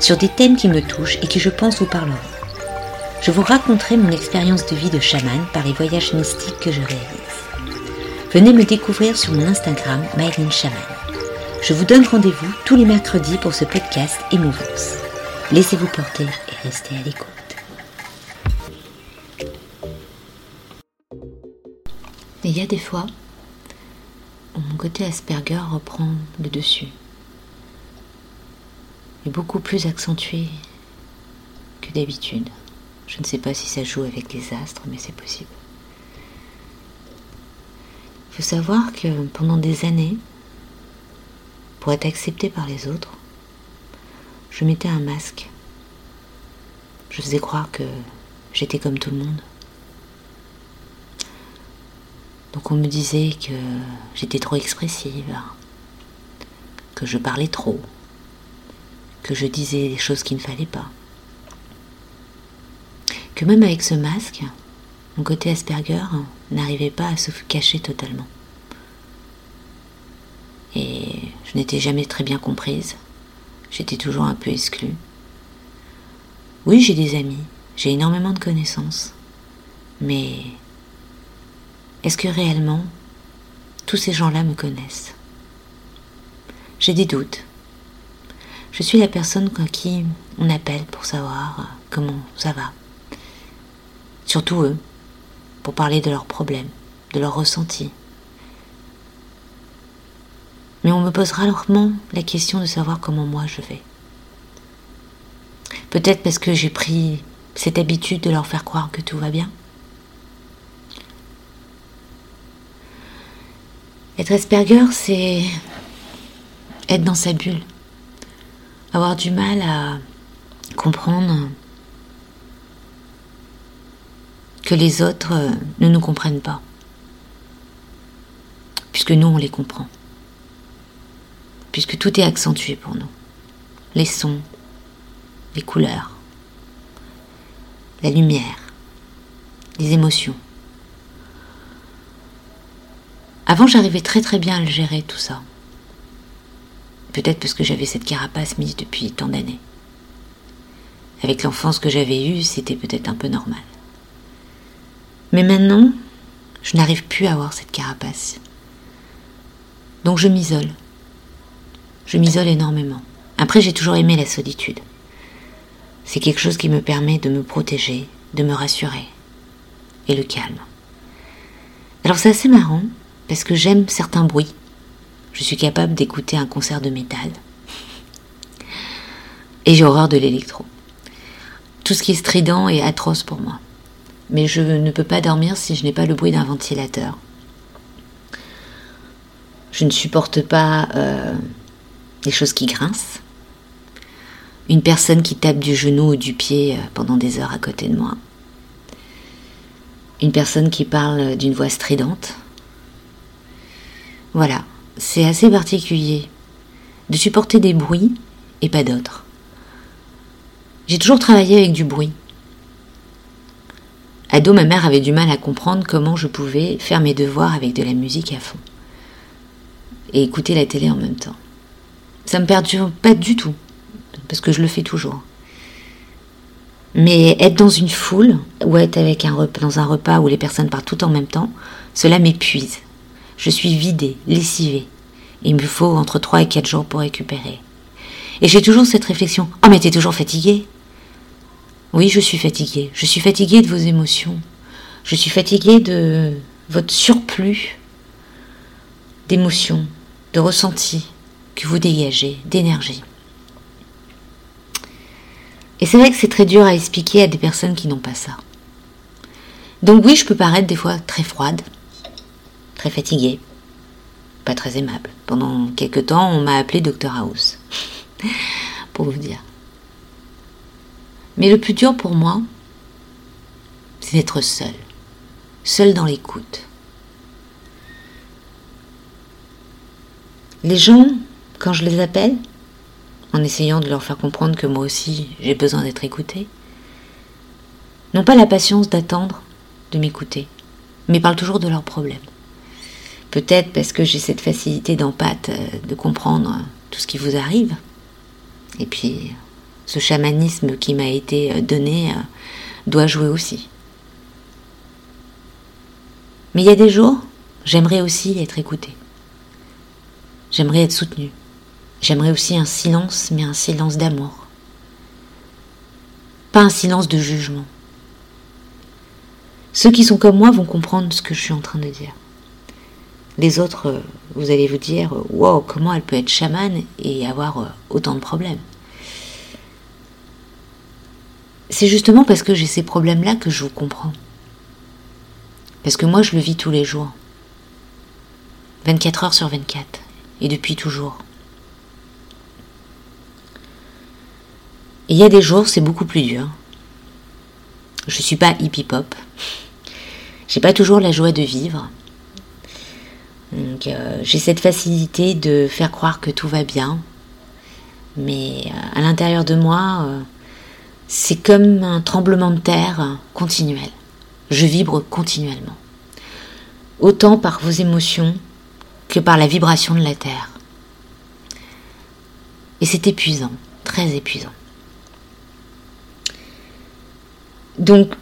sur des thèmes qui me touchent et qui je pense vous parleront. Je vous raconterai mon expérience de vie de chaman par les voyages mystiques que je réalise. Venez me découvrir sur mon Instagram Myline. Je vous donne rendez-vous tous les mercredis pour ce podcast Émouvance. Laissez-vous porter et restez à l'écoute. Il y a des fois où mon côté Asperger reprend le dessus est beaucoup plus accentué que d'habitude. Je ne sais pas si ça joue avec les astres, mais c'est possible. Il faut savoir que pendant des années, pour être accepté par les autres, je mettais un masque. Je faisais croire que j'étais comme tout le monde. Donc on me disait que j'étais trop expressive, que je parlais trop, que je disais des choses qu'il ne fallait pas. Que même avec ce masque, mon côté Asperger n'arrivait pas à se cacher totalement. Et je n'étais jamais très bien comprise. J'étais toujours un peu exclue. Oui, j'ai des amis, j'ai énormément de connaissances. Mais est-ce que réellement tous ces gens-là me connaissent? J'ai des doutes. Je suis la personne à qui on appelle pour savoir comment ça va. Surtout eux, pour parler de leurs problèmes, de leurs ressentis. Mais on me posera rarement la question de savoir comment moi je vais. Peut-être parce que j'ai pris cette habitude de leur faire croire que tout va bien. Être Asperger, c'est être dans sa bulle avoir du mal à comprendre que les autres euh, ne nous comprennent pas, puisque nous, on les comprend, puisque tout est accentué pour nous, les sons, les couleurs, la lumière, les émotions. Avant, j'arrivais très très bien à le gérer tout ça. Peut-être parce que j'avais cette carapace mise depuis tant d'années. Avec l'enfance que j'avais eue, c'était peut-être un peu normal. Mais maintenant, je n'arrive plus à avoir cette carapace. Donc je m'isole. Je m'isole énormément. Après, j'ai toujours aimé la solitude. C'est quelque chose qui me permet de me protéger, de me rassurer. Et le calme. Alors c'est assez marrant, parce que j'aime certains bruits je suis capable d'écouter un concert de métal. Et j'ai horreur de l'électro. Tout ce qui est strident est atroce pour moi. Mais je ne peux pas dormir si je n'ai pas le bruit d'un ventilateur. Je ne supporte pas euh, des choses qui grincent. Une personne qui tape du genou ou du pied euh, pendant des heures à côté de moi. Une personne qui parle d'une voix stridente. Voilà, c'est assez particulier de supporter des bruits et pas d'autres. J'ai toujours travaillé avec du bruit. Ado, ma mère avait du mal à comprendre comment je pouvais faire mes devoirs avec de la musique à fond et écouter la télé en même temps. Ça me perturbe pas du tout, parce que je le fais toujours. Mais être dans une foule ou être avec un dans un repas où les personnes partent tout en même temps, cela m'épuise. Je suis vidée, lessivée. Il me faut entre 3 et 4 jours pour récupérer. Et j'ai toujours cette réflexion. Oh, mais t'es toujours fatiguée Oui, je suis fatiguée. Je suis fatiguée de vos émotions. Je suis fatiguée de votre surplus d'émotions, de ressentis que vous dégagez, d'énergie. Et c'est vrai que c'est très dur à expliquer à des personnes qui n'ont pas ça. Donc oui, je peux paraître des fois très froide, très fatigué, pas très aimable. Pendant quelques temps, on m'a appelé Dr House, pour vous dire. Mais le plus dur pour moi, c'est d'être seul, seul dans l'écoute. Les gens, quand je les appelle, en essayant de leur faire comprendre que moi aussi j'ai besoin d'être écouté, n'ont pas la patience d'attendre de m'écouter, mais parlent toujours de leurs problèmes. Peut-être parce que j'ai cette facilité d'empathe, euh, de comprendre tout ce qui vous arrive. Et puis, ce chamanisme qui m'a été euh, donné euh, doit jouer aussi. Mais il y a des jours, j'aimerais aussi être écoutée. J'aimerais être soutenue. J'aimerais aussi un silence, mais un silence d'amour. Pas un silence de jugement. Ceux qui sont comme moi vont comprendre ce que je suis en train de dire. Les autres, euh, vous allez vous dire, wow, comment elle peut être chamane et avoir euh, autant de problèmes C'est justement parce que j'ai ces problèmes-là que je vous comprends. Parce que moi, je le vis tous les jours. 24 heures sur 24. Et depuis toujours. Et il y a des jours, c'est beaucoup plus dur. Je suis pas hippie pop. J'ai pas toujours la joie de vivre. Donc euh, j'ai cette facilité de faire croire que tout va bien. Mais euh, à l'intérieur de moi, euh, c'est comme un tremblement de terre continuel. Je vibre continuellement. Autant par vos émotions que par la vibration de la terre. Et c'est épuisant, très épuisant. Donc,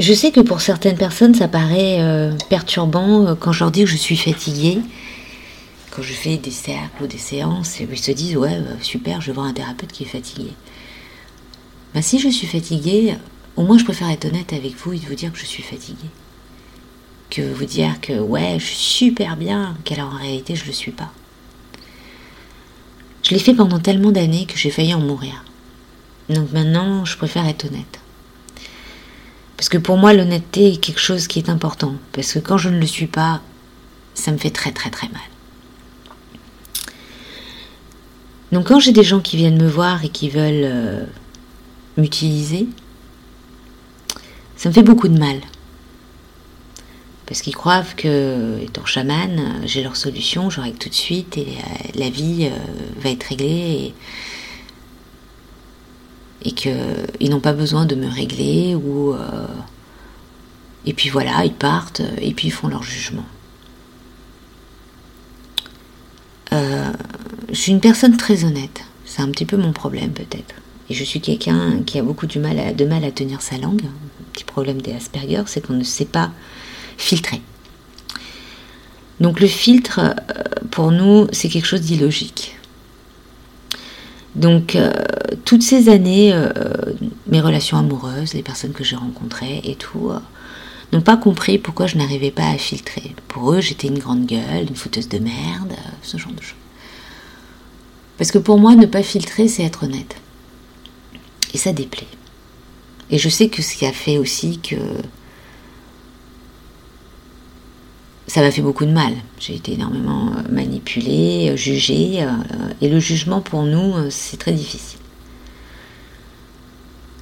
je sais que pour certaines personnes, ça paraît euh, perturbant euh, quand je leur dis que je suis fatiguée. Quand je fais des cercles ou des séances, ils se disent Ouais, euh, super, je voir un thérapeute qui est fatigué. Ben, si je suis fatiguée, au moins je préfère être honnête avec vous et vous dire que je suis fatiguée. Que vous dire que ouais, je suis super bien, qu'alors en réalité je ne le suis pas. Je l'ai fait pendant tellement d'années que j'ai failli en mourir. Donc maintenant, je préfère être honnête. Parce que pour moi, l'honnêteté est quelque chose qui est important. Parce que quand je ne le suis pas, ça me fait très très très mal. Donc quand j'ai des gens qui viennent me voir et qui veulent euh, m'utiliser, ça me fait beaucoup de mal. Parce qu'ils croient que, étant chaman, j'ai leur solution, je règle tout de suite et la vie euh, va être réglée. Et qu'ils n'ont pas besoin de me régler ou euh, et puis voilà ils partent et puis ils font leur jugement. Euh, je suis une personne très honnête. C'est un petit peu mon problème peut-être. Et je suis quelqu'un qui a beaucoup de mal à tenir sa langue. Un petit problème des Asperger c'est qu'on ne sait pas filtrer. Donc le filtre euh, pour nous c'est quelque chose d'illogique donc, euh, toutes ces années, euh, mes relations amoureuses, les personnes que j'ai rencontrées et tout, euh, n'ont pas compris pourquoi je n'arrivais pas à filtrer. Pour eux, j'étais une grande gueule, une fouteuse de merde, ce genre de choses. Parce que pour moi, ne pas filtrer, c'est être honnête. Et ça déplaît. Et je sais que ce qui a fait aussi que ça m'a fait beaucoup de mal. J'ai été énormément euh, manipulée, euh, jugée, euh, et le jugement pour nous, c'est très difficile.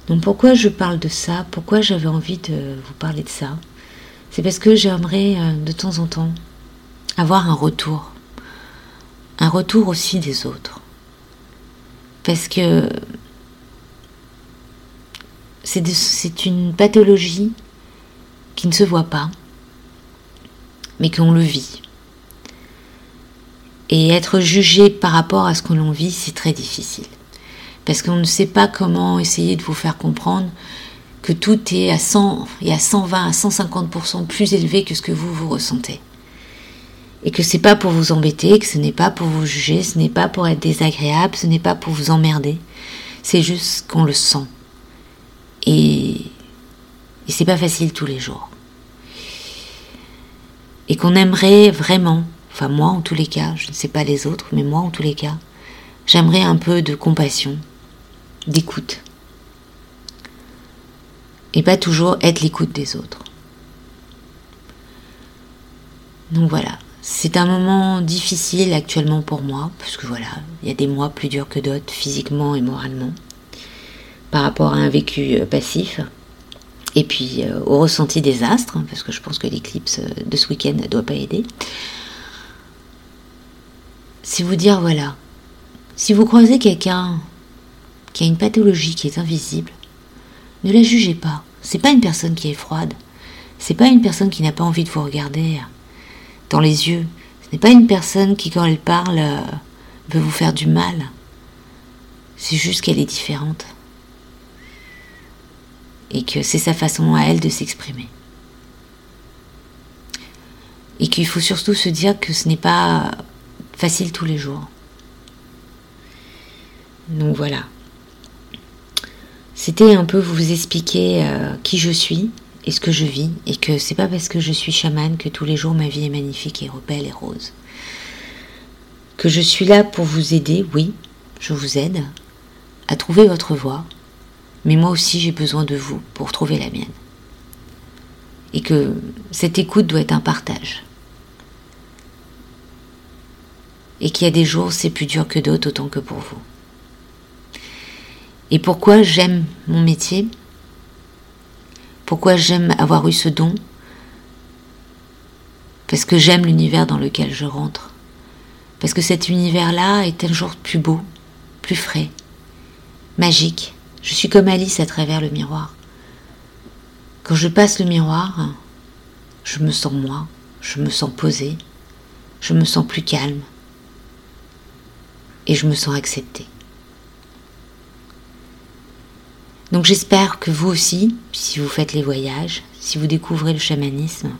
Donc pourquoi je parle de ça? Pourquoi j'avais envie de vous parler de ça? C'est parce que j'aimerais de temps en temps avoir un retour. Un retour aussi des autres. Parce que c'est une pathologie qui ne se voit pas, mais qu'on le vit. Et être jugé par rapport à ce que l'on vit, c'est très difficile. Parce qu'on ne sait pas comment essayer de vous faire comprendre que tout est à 100 et à 120, à 150% plus élevé que ce que vous vous ressentez. Et que c'est pas pour vous embêter, que ce n'est pas pour vous juger, ce n'est pas pour être désagréable, ce n'est pas pour vous emmerder. C'est juste qu'on le sent. Et, et c'est pas facile tous les jours et qu'on aimerait vraiment, enfin moi en tous les cas, je ne sais pas les autres, mais moi en tous les cas, j'aimerais un peu de compassion, d'écoute. Et pas toujours être l'écoute des autres. Donc voilà, c'est un moment difficile actuellement pour moi, parce que voilà, il y a des mois plus durs que d'autres, physiquement et moralement. par rapport à un vécu passif et puis au ressenti des astres, hein, parce que je pense que l'éclipse de ce week-end ne doit pas aider. C'est vous dire voilà, si vous croisez quelqu'un qui a une pathologie qui est invisible, ne la jugez pas. C'est pas une personne qui est froide. C'est pas une personne qui n'a pas envie de vous regarder dans les yeux. Ce n'est pas une personne qui, quand elle parle, euh, veut vous faire du mal. C'est juste qu'elle est différente. Et que c'est sa façon à elle de s'exprimer. Et qu'il faut surtout se dire que ce n'est pas facile tous les jours. Donc voilà. C'était un peu vous expliquer euh, qui je suis et ce que je vis, et que c'est pas parce que je suis chamane que tous les jours ma vie est magnifique et belle et rose. Que je suis là pour vous aider, oui, je vous aide à trouver votre voie, mais moi aussi j'ai besoin de vous pour trouver la mienne. Et que cette écoute doit être un partage. Et qu'il y a des jours c'est plus dur que d'autres autant que pour vous. Et pourquoi j'aime mon métier? Pourquoi j'aime avoir eu ce don? Parce que j'aime l'univers dans lequel je rentre. Parce que cet univers-là est un jour plus beau, plus frais, magique. Je suis comme Alice à travers le miroir. Quand je passe le miroir, je me sens moi, je me sens posée, je me sens plus calme et je me sens acceptée. Donc j'espère que vous aussi, si vous faites les voyages, si vous découvrez le chamanisme,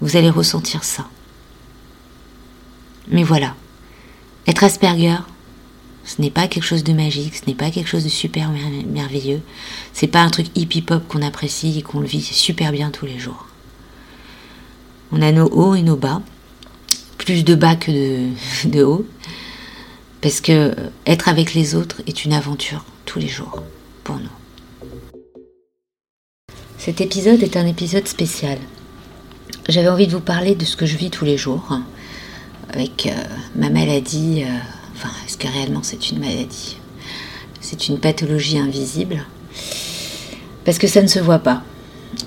vous allez ressentir ça. Mais voilà, être Asperger, ce n'est pas quelque chose de magique, ce n'est pas quelque chose de super merveilleux, c'est pas un truc hippie pop qu'on apprécie et qu'on le vit super bien tous les jours. On a nos hauts et nos bas, plus de bas que de, hauts, parce que être avec les autres est une aventure tous les jours pour nous. Cet épisode est un épisode spécial. J'avais envie de vous parler de ce que je vis tous les jours hein, avec euh, ma maladie. Euh, enfin, est-ce que réellement c'est une maladie? C'est une pathologie invisible? Parce que ça ne se voit pas.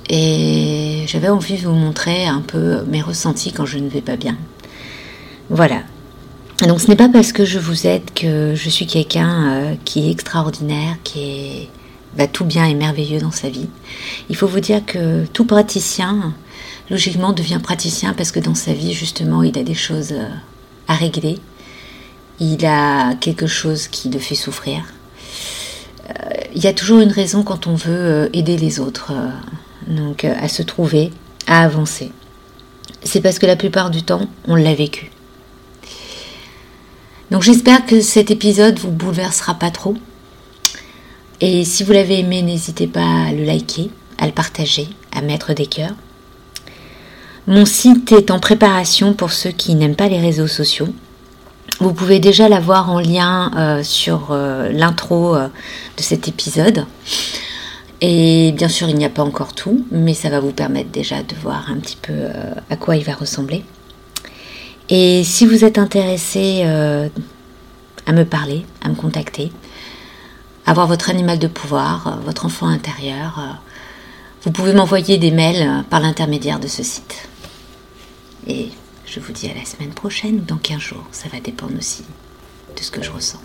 Et j'avais envie de vous montrer un peu mes ressentis quand je ne vais pas bien. Voilà. Donc ce n'est pas parce que je vous aide que je suis quelqu'un euh, qui est extraordinaire, qui est va tout bien et merveilleux dans sa vie. Il faut vous dire que tout praticien, logiquement, devient praticien parce que dans sa vie, justement, il a des choses euh, à régler. Il a quelque chose qui le fait souffrir. Euh, il y a toujours une raison quand on veut euh, aider les autres, donc à se trouver, à avancer. C'est parce que la plupart du temps, on l'a vécu. Donc j'espère que cet épisode vous bouleversera pas trop, et si vous l'avez aimé, n'hésitez pas à le liker, à le partager, à mettre des cœurs. Mon site est en préparation pour ceux qui n'aiment pas les réseaux sociaux. Vous pouvez déjà l'avoir en lien euh, sur euh, l'intro euh, de cet épisode. Et bien sûr, il n'y a pas encore tout, mais ça va vous permettre déjà de voir un petit peu à quoi il va ressembler. Et si vous êtes intéressé à me parler, à me contacter, avoir votre animal de pouvoir, votre enfant intérieur, vous pouvez m'envoyer des mails par l'intermédiaire de ce site. Et je vous dis à la semaine prochaine ou dans 15 jours. Ça va dépendre aussi de ce que je ressens.